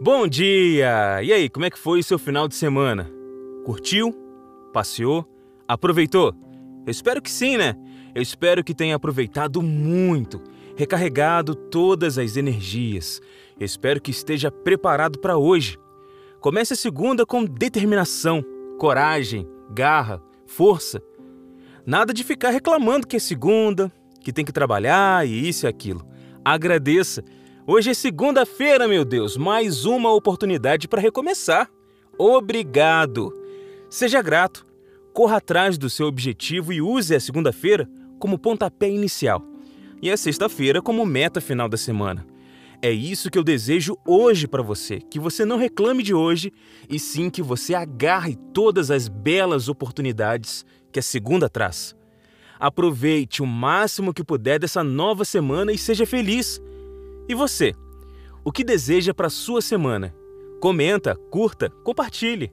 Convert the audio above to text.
Bom dia! E aí, como é que foi o seu final de semana? Curtiu? Passeou? Aproveitou? Eu espero que sim, né? Eu espero que tenha aproveitado muito, recarregado todas as energias. Eu espero que esteja preparado para hoje. Comece a segunda com determinação, coragem, garra, força. Nada de ficar reclamando que é segunda, que tem que trabalhar e isso e aquilo. Agradeça. Hoje é segunda-feira, meu Deus, mais uma oportunidade para recomeçar. Obrigado. Seja grato. Corra atrás do seu objetivo e use a segunda-feira como pontapé inicial e a sexta-feira como meta final da semana. É isso que eu desejo hoje para você, que você não reclame de hoje e sim que você agarre todas as belas oportunidades que a segunda traz. Aproveite o máximo que puder dessa nova semana e seja feliz. E você? O que deseja para sua semana? Comenta, curta, compartilhe.